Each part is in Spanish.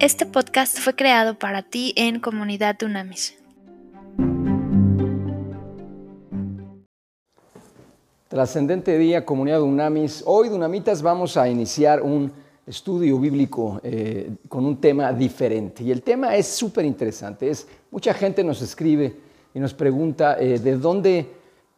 Este podcast fue creado para ti en Comunidad Dunamis. Trascendente día, Comunidad Dunamis. Hoy, Dunamitas, vamos a iniciar un estudio bíblico eh, con un tema diferente. Y el tema es súper interesante. Es, mucha gente nos escribe y nos pregunta eh, de dónde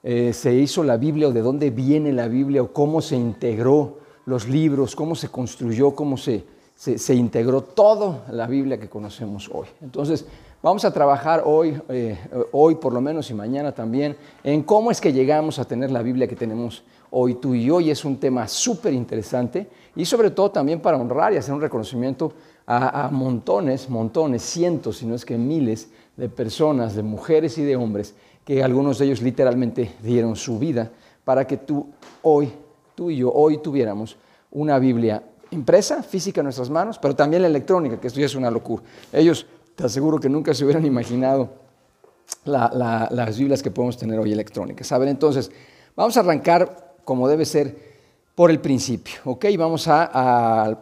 eh, se hizo la Biblia o de dónde viene la Biblia o cómo se integró los libros, cómo se construyó, cómo se, se, integró toda la Biblia que conocemos hoy. Entonces, vamos a trabajar hoy, eh, hoy por lo menos y mañana también, en cómo es que llegamos a tener la Biblia que tenemos hoy tú y yo, y es un tema súper interesante, y sobre todo también para honrar y hacer un reconocimiento a, a montones, montones, cientos, si no es que miles de personas, de mujeres y de hombres, que algunos de ellos literalmente dieron su vida para que tú hoy tú y yo hoy tuviéramos una Biblia impresa, física en nuestras manos, pero también la electrónica, que esto ya es una locura. Ellos, te aseguro que nunca se hubieran imaginado las Biblias que podemos tener hoy electrónicas. ¿Saben? Entonces, vamos a arrancar como debe ser por el principio, ¿ok? Vamos a,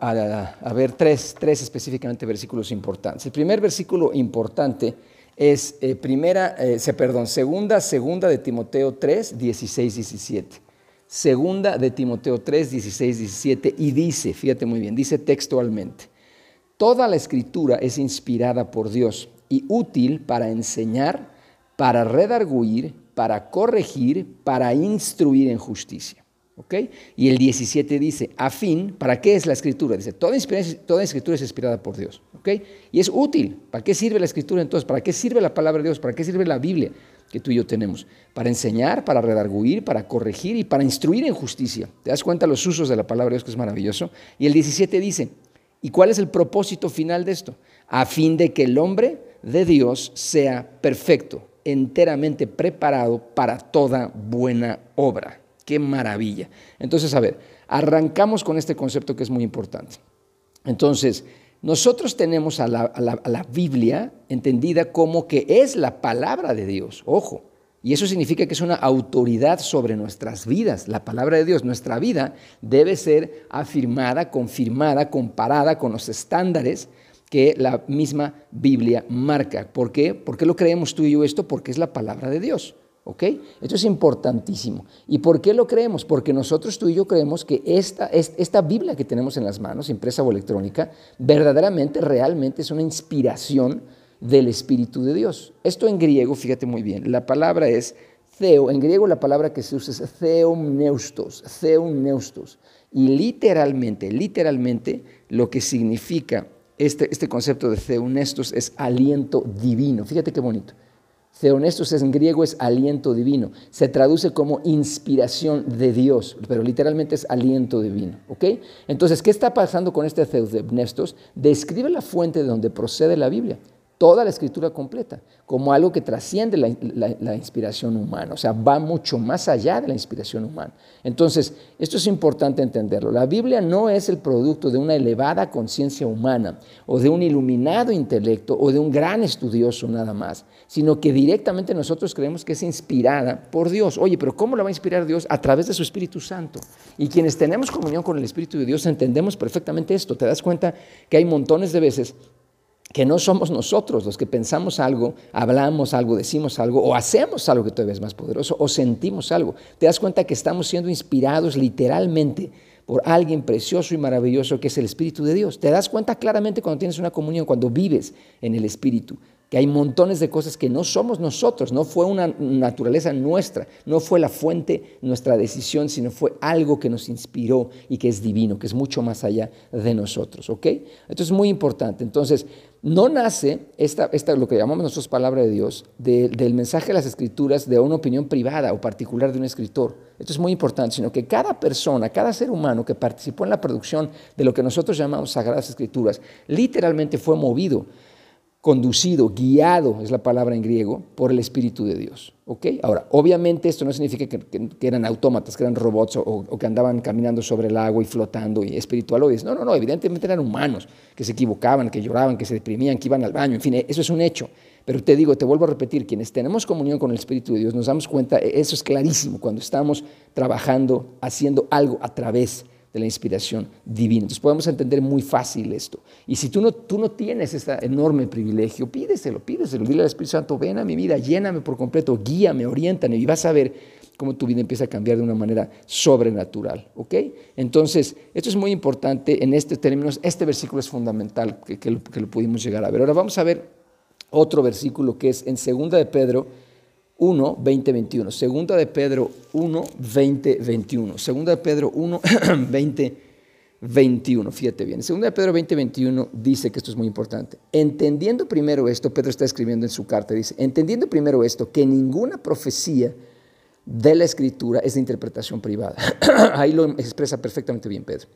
ver tres, tres, específicamente versículos importantes. El primer versículo importante es eh, primera, eh, perdón, segunda, segunda de Timoteo 3, 16, 17. Segunda de Timoteo 3, 16, 17, y dice, fíjate muy bien, dice textualmente, toda la escritura es inspirada por Dios y útil para enseñar, para redarguir, para corregir, para instruir en justicia. ¿Ok? Y el 17 dice, a fin, ¿para qué es la escritura? Dice, toda, toda escritura es inspirada por Dios. ¿Ok? Y es útil. ¿Para qué sirve la escritura entonces? ¿Para qué sirve la palabra de Dios? ¿Para qué sirve la Biblia? Que tú y yo tenemos, para enseñar, para redarguir, para corregir y para instruir en justicia. ¿Te das cuenta los usos de la palabra de Dios que es maravilloso? Y el 17 dice, ¿y cuál es el propósito final de esto? A fin de que el hombre de Dios sea perfecto, enteramente preparado para toda buena obra. Qué maravilla. Entonces, a ver, arrancamos con este concepto que es muy importante. Entonces, nosotros tenemos a la, Biblia entendida como que es la palabra de Dios, ojo, y eso significa que es una autoridad sobre nuestras vidas. La palabra de Dios, nuestra vida debe ser afirmada, confirmada, comparada con los estándares que la misma Biblia marca. ¿Por qué? ¿Por qué lo creemos tú y yo esto? Porque es la palabra de Dios. ¿Ok? Esto es importantísimo. ¿Y por qué lo creemos? Porque nosotros tú y yo creemos que esta, esta Biblia que tenemos en las manos, impresa o electrónica, verdaderamente, realmente es una inspiración del Espíritu de Dios. Esto en griego, fíjate muy bien, la palabra es theo. En griego la palabra que se usa es theomneustos, theomneustos. Y literalmente, literalmente, lo que significa este, este concepto de theomneustos es aliento divino. Fíjate qué bonito. Theonestos en griego es aliento divino. Se traduce como inspiración de Dios, pero literalmente es aliento divino. ¿ok? Entonces, ¿qué está pasando con este Theonestos? Describe la fuente de donde procede la Biblia toda la escritura completa, como algo que trasciende la, inspiración humana, o sea, va mucho más allá de la inspiración humana. Entonces, esto es importante entenderlo. La Biblia no es el producto de una elevada conciencia humana, o de un iluminado intelecto, o de un gran estudioso nada más, sino que directamente nosotros creemos que es inspirada por Dios. Oye, pero ¿cómo la va a inspirar Dios? A través de su Espíritu Santo. Y quienes tenemos comunión con el Espíritu de Dios entendemos perfectamente esto. Te das cuenta que hay montones de veces que no somos nosotros los que pensamos algo, hablamos algo, decimos algo, o hacemos algo que todavía es más poderoso, o sentimos algo. Te das cuenta que estamos siendo inspirados literalmente por alguien precioso y maravilloso que es el Espíritu de Dios. Te das cuenta claramente cuando tienes una comunión, cuando vives en el Espíritu que hay montones de cosas que no somos nosotros, no fue una naturaleza nuestra, no fue la fuente nuestra decisión, sino fue algo que nos inspiró y que es divino, que es mucho más allá de nosotros, ¿ok? Esto es muy importante. Entonces, no nace esta, esta lo que llamamos nosotros palabra de Dios, del mensaje de las escrituras de una opinión privada o particular de un escritor. Esto es muy importante, sino que cada persona, cada ser humano que participó en la producción de lo que nosotros llamamos sagradas escrituras, literalmente fue movido conducido, guiado, es la palabra en griego, por el Espíritu de Dios. Ahora, obviamente esto no significa que, eran autómatas, que eran robots o, que andaban caminando sobre el agua y flotando y espiritualoides. No, no, no, evidentemente eran humanos, que se equivocaban, que lloraban, que se deprimían, que iban al baño, en fin, eso es un hecho. Pero te digo, te vuelvo a repetir, quienes tenemos comunión con el Espíritu de Dios, nos damos cuenta, eso es clarísimo, cuando estamos trabajando, haciendo algo a través de la inspiración divina. Entonces podemos entender muy fácil esto. Y si tú no, tú no tienes este enorme privilegio, pídeselo, pídeselo. Dile al Espíritu Santo, ven a mi vida, lléname por completo, guíame, oriéntame y vas a ver cómo tu vida empieza a cambiar de una manera sobrenatural. ¿ok? Entonces, esto es muy importante en este términos. Este versículo es fundamental que, que, lo, que lo pudimos llegar a ver. Ahora vamos a ver otro versículo que es en 2 de Pedro 1, 20, 21. Segunda de Pedro 1, 20, 21. Segunda de Pedro 1, 20, 21. Fíjate bien. Segunda de Pedro 20, 21 dice que esto es muy importante. Entendiendo primero esto, Pedro está escribiendo en su carta, dice, entendiendo primero esto, que ninguna profecía de la escritura es de interpretación privada. Ahí lo expresa perfectamente bien Pedro.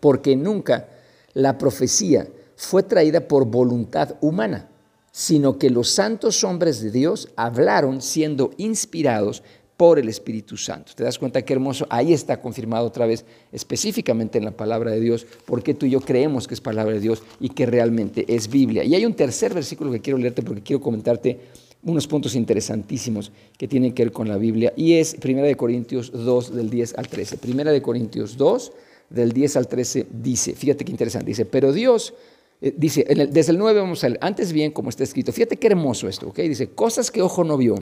Porque nunca la profecía fue traída por voluntad humana sino que los santos hombres de Dios hablaron siendo inspirados por el Espíritu Santo. ¿Te das cuenta qué hermoso? Ahí está confirmado otra vez específicamente en la palabra de Dios, porque tú y yo creemos que es palabra de Dios y que realmente es Biblia. Y hay un tercer versículo que quiero leerte porque quiero comentarte unos puntos interesantísimos que tienen que ver con la Biblia y es 1 Corintios 2 del 10 al 13. 1 Corintios 2 del 10 al 13 dice, fíjate qué interesante, dice, pero Dios eh, dice, desde el 9 vamos a ver, antes bien como está escrito, fíjate qué hermoso esto, ¿ok? Dice, cosas que ojo no vio,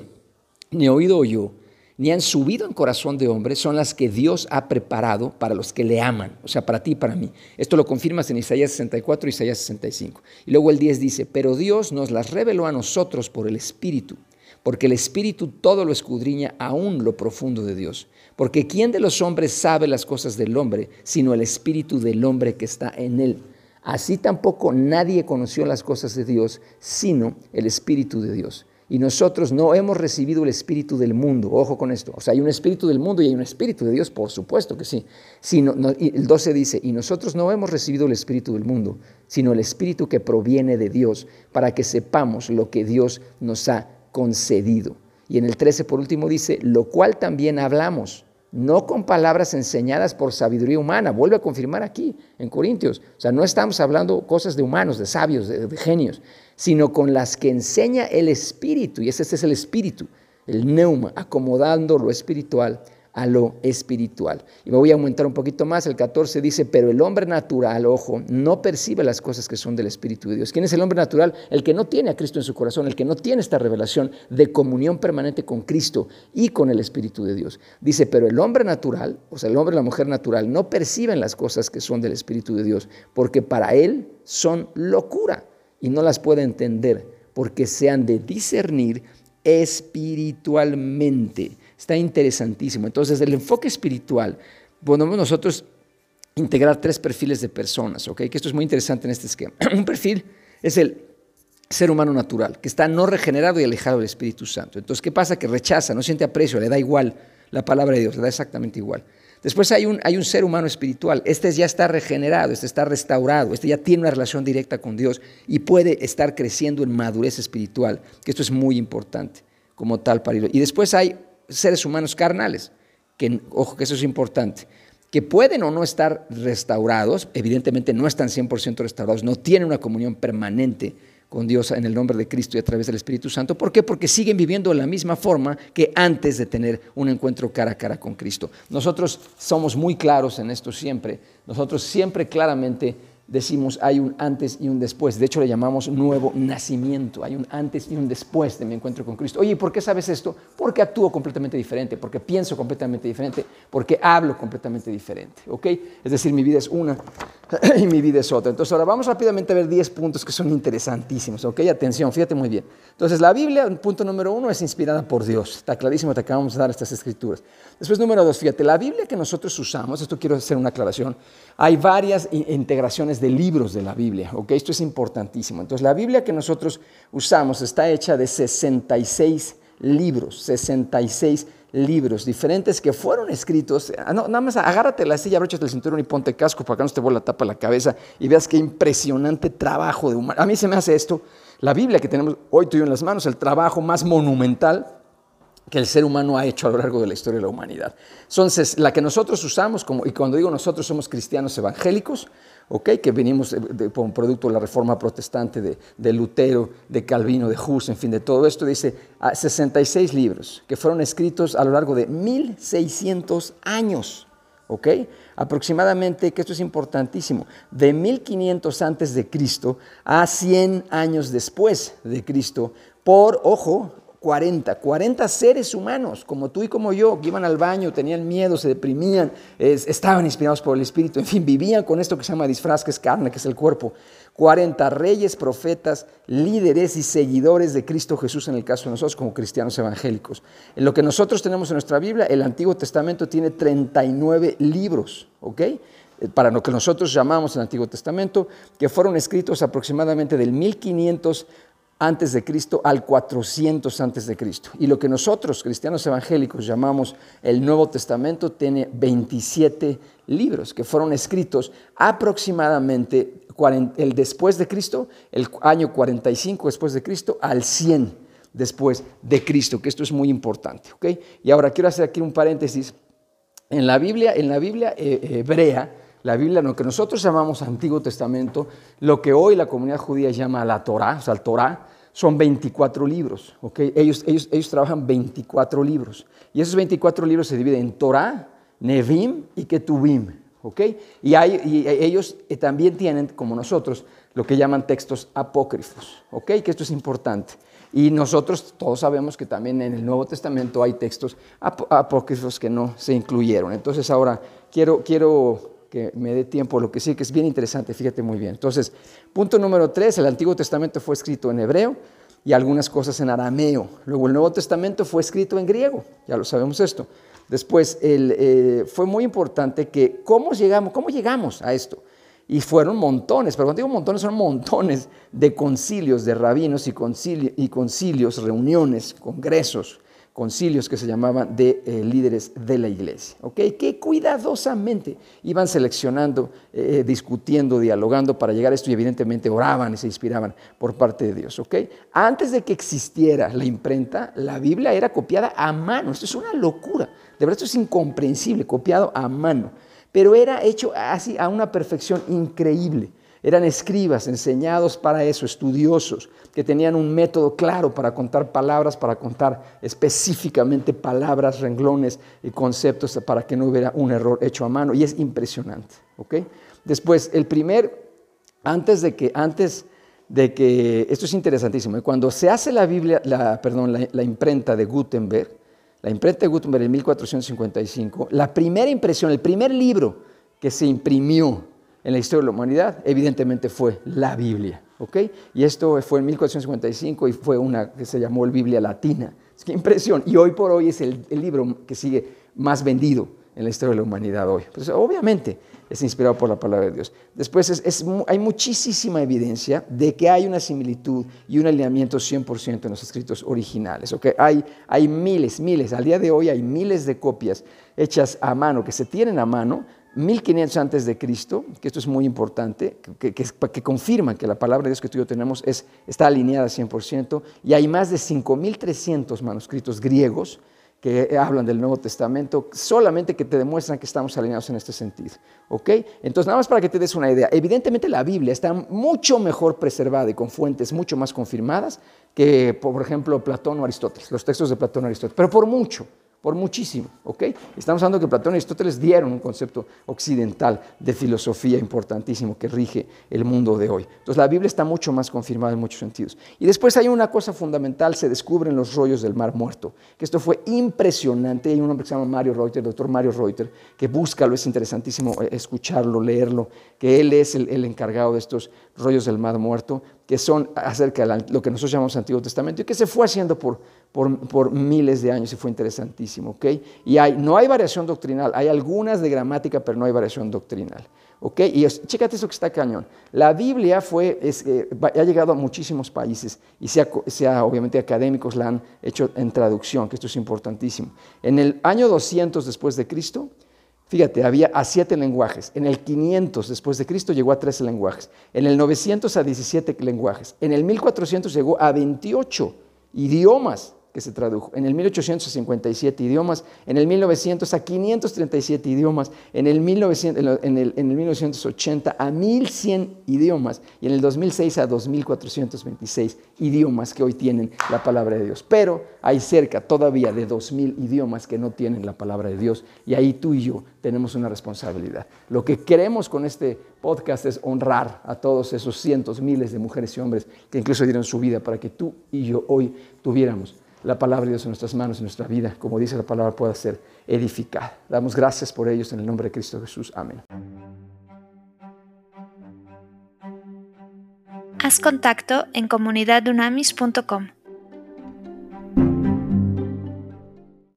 ni oído oyó, ni han subido en corazón de hombre, son las que Dios ha preparado para los que le aman, o sea, para ti y para mí. Esto lo confirmas en Isaías 64 y Isaías 65. Y luego el 10 dice, pero Dios nos las reveló a nosotros por el Espíritu, porque el Espíritu todo lo escudriña aún lo profundo de Dios. Porque ¿quién de los hombres sabe las cosas del hombre, sino el Espíritu del hombre que está en él? Así tampoco nadie conoció las cosas de Dios, sino el Espíritu de Dios. Y nosotros no hemos recibido el Espíritu del mundo. Ojo con esto. O sea, hay un Espíritu del mundo y hay un Espíritu de Dios, por supuesto que sí. Sino, el 12 dice, y nosotros no hemos recibido el Espíritu del mundo, sino el Espíritu que proviene de Dios, para que sepamos lo que Dios nos ha concedido. Y en el 13 por último dice, lo cual también hablamos no con palabras enseñadas por sabiduría humana. Vuelve a confirmar aquí en Corintios. O sea, no estamos hablando cosas de humanos, de sabios, de, genios, sino con las que enseña el Espíritu. Y ese es el Espíritu, el neuma, acomodando lo espiritual a lo espiritual. Y me voy a aumentar un poquito más, el 14 dice, pero el hombre natural, ojo, no percibe las cosas que son del Espíritu de Dios. ¿Quién es el hombre natural? El que no tiene a Cristo en su corazón, el que no tiene esta revelación de comunión permanente con Cristo y con el Espíritu de Dios. Dice, pero el hombre natural, o sea, el hombre y la mujer natural, no perciben las cosas que son del Espíritu de Dios, porque para él son locura y no las puede entender, porque se han de discernir espiritualmente Está interesantísimo. Entonces, el enfoque espiritual, podemos nosotros integrar tres perfiles de personas, ¿ok? Que esto es muy interesante en este esquema. Un perfil es el ser humano natural, que está no regenerado y alejado del Espíritu Santo. Entonces, ¿qué pasa? Que rechaza, no siente aprecio, le da igual la palabra de Dios, le da exactamente igual. Después hay un, hay un ser humano espiritual, este ya está regenerado, este está restaurado, este ya tiene una relación directa con Dios y puede estar creciendo en madurez espiritual, que esto es muy importante como tal para Y después hay seres humanos carnales, que, ojo que eso es importante, que pueden o no estar restaurados, evidentemente no están 100% restaurados, no tienen una comunión permanente con Dios en el nombre de Cristo y a través del Espíritu Santo. ¿Por qué? Porque siguen viviendo de la misma forma que antes de tener un encuentro cara a cara con Cristo. Nosotros somos muy claros en esto siempre. Nosotros siempre claramente decimos hay un antes y un después. De hecho, le llamamos nuevo nacimiento. Hay un antes y un después de mi encuentro con Cristo. Oye, ¿por qué sabes esto? Porque actúo completamente diferente, porque pienso completamente diferente, porque hablo completamente diferente. ¿Ok? Es decir, mi vida es una y mi vida es otra. Entonces, ahora vamos rápidamente a ver 10 puntos que son interesantísimos. ¿Ok? Atención, fíjate muy bien. Entonces, la Biblia, punto número uno, es inspirada por Dios. Está clarísimo, te acabamos de dar estas escrituras. Después, número dos, fíjate, la Biblia que nosotros usamos, esto quiero hacer una aclaración, hay varias integraciones de libros de la Biblia, ¿ok? Esto es importantísimo. Entonces, la Biblia que nosotros usamos está hecha de 66 libros, 66 libros diferentes que fueron escritos. Ah, no, nada más agárrate la silla, abróchate el cinturón y ponte casco para que no te vuelva la tapa la cabeza y veas qué impresionante trabajo de humanidad. A mí se me hace esto, la Biblia que tenemos hoy tú y yo en las manos, el trabajo más monumental que el ser humano ha hecho a lo largo de la historia de la humanidad. Entonces, la que nosotros usamos, como, y cuando digo nosotros somos cristianos evangélicos, okay, que venimos un producto de la reforma protestante de, de, Lutero, de Calvino, de Hus, en fin, de todo esto, dice 66 libros que fueron escritos a lo largo de 1600 años. ¿ok? Aproximadamente, que esto es importantísimo, de 1500 antes de Cristo a 100 años después de Cristo, por, ojo, 40, 40 seres humanos, como tú y como yo, que iban al baño, tenían miedo, se deprimían, estaban inspirados por el Espíritu, en fin, vivían con esto que se llama disfraz, que es carne, que es el cuerpo. 40 reyes, profetas, líderes y seguidores de Cristo Jesús en el caso de nosotros como cristianos evangélicos. En lo que nosotros tenemos en nuestra Biblia, el Antiguo Testamento tiene 39 libros, ¿ok? Para lo que nosotros llamamos el Antiguo Testamento, que fueron escritos aproximadamente del 1500 antes de Cristo al 400 antes de Cristo. Y lo que nosotros, cristianos evangélicos, llamamos el Nuevo Testamento, tiene 27 libros que fueron escritos aproximadamente el después de Cristo, el año 45 después de Cristo, al 100 después de Cristo, que esto es muy importante. Y ahora quiero hacer aquí un paréntesis. En la Biblia, en la Biblia eh, hebrea, la Biblia, lo que nosotros llamamos Antiguo Testamento, lo que hoy la comunidad judía llama la Torah, o sea, el Torah, son 24 libros. ¿okay? Ellos, ellos, ellos trabajan 24 libros. Y esos 24 libros se dividen en Torah, Nevim y Ketuvim. ¿okay? Y, hay, y ellos eh, también tienen, como nosotros, lo que llaman textos apócrifos. ¿okay? Que esto es importante. Y nosotros todos sabemos que también en el Nuevo Testamento hay textos apócrifos que no se incluyeron. Entonces ahora quiero, quiero que me dé tiempo, lo que sí que es bien interesante, fíjate muy bien. Entonces, punto número tres, el Antiguo Testamento fue escrito en hebreo y algunas cosas en arameo. Luego el Nuevo Testamento fue escrito en griego, ya lo sabemos esto. Después eh, fue muy importante que cómo llegamos, cómo llegamos a esto. Y fueron montones, pero cuando digo montones son montones de concilios de rabinos y, y concilios, reuniones, congresos, concilios que se llamaban de eh, líderes de la iglesia. Que cuidadosamente iban seleccionando, eh, eh, discutiendo, dialogando para llegar a esto y evidentemente oraban y se inspiraban por parte de Dios. Antes de que existiera la imprenta, la Biblia era copiada a mano, esto es una locura, de verdad esto es incomprensible, copiado a mano, pero era hecho así a una perfección increíble. Eran escribas enseñados para eso, estudiosos, que tenían un método claro para contar palabras, para contar específicamente palabras, renglones y conceptos para que no hubiera un error hecho a mano. Y es impresionante. Después, el primer, antes de que, antes de que, esto es interesantísimo, cuando se hace la Biblia, la, perdón, la imprenta de Gutenberg, la imprenta de Gutenberg en 1455, la primera impresión, el primer libro que se imprimió en la historia de la humanidad, evidentemente fue la Biblia. ¿ok? Y esto fue en 1455 y fue una que se llamó el Biblia Latina. Es impresión. Y hoy por hoy es el, libro que sigue más vendido en la historia de la humanidad hoy. Pues obviamente es inspirado por la palabra de Dios. Después hay muchísima evidencia de que hay una similitud y un alineamiento 100% en los escritos originales. ¿ok? Hay, hay miles, miles, al día de hoy hay miles de copias hechas a mano, que se tienen a mano 1500 antes de Cristo, que esto es muy importante, que, que, confirman que la palabra de Dios que tú y yo tenemos es, está alineada 100%, y hay más de 5300 manuscritos griegos que hablan del Nuevo Testamento, solamente que te demuestran que estamos alineados en este sentido. ¿Ok? Entonces, nada más para que te des una idea, evidentemente la Biblia está mucho mejor preservada y con fuentes mucho más confirmadas que, por ejemplo, Platón o Aristóteles, los textos de Platón o Aristóteles, pero por mucho por muchísimo, ¿ok? Estamos hablando que Platón y Aristóteles dieron un concepto occidental de filosofía importantísimo que rige el mundo de hoy. Entonces la Biblia está mucho más confirmada en muchos sentidos. Y después hay una cosa fundamental, se descubren los rollos del Mar Muerto, que esto fue impresionante. Hay un hombre que se llama Mario Reuter, el doctor Mario Reuter, que búscalo, es interesantísimo eh, escucharlo, leerlo, que él es el, el encargado de estos rollos del Mar Muerto, que son acerca de lo que nosotros llamamos Antiguo Testamento y que se fue haciendo por por, miles de años y fue interesantísimo. ¿okay? Y no hay variación doctrinal, hay algunas de gramática, pero no hay variación doctrinal. ¿okay? Y chécate eso que está cañón. La Biblia fue, eh, ha llegado a muchísimos países y sea, sea, obviamente académicos la han hecho en traducción, que esto es importantísimo. En el año 200 después de Cristo, Fíjate, había a siete lenguajes. En el 500 después de Cristo llegó a 13 lenguajes. En el 900 a 17 lenguajes. En el 1400 llegó a 28 idiomas que se tradujo. En el 1857 idiomas, en el 1900 a 537 idiomas, en el, 1900, en el, en el 1980 a 1100 idiomas y en el 2006 a 2426 idiomas que hoy tienen la palabra de Dios. Pero hay cerca todavía de 2000 idiomas que no tienen la palabra de Dios y ahí tú y yo tenemos una responsabilidad. Lo que queremos con este podcast es honrar a todos esos cientos, miles de mujeres y hombres que incluso dieron su vida para que tú y yo hoy tuviéramos la palabra de Dios en nuestras manos, en nuestra vida, como dice la palabra, pueda ser edificada. Damos gracias por ellos en el nombre de Cristo Jesús. Amén. Haz contacto en comunidadunamis.com.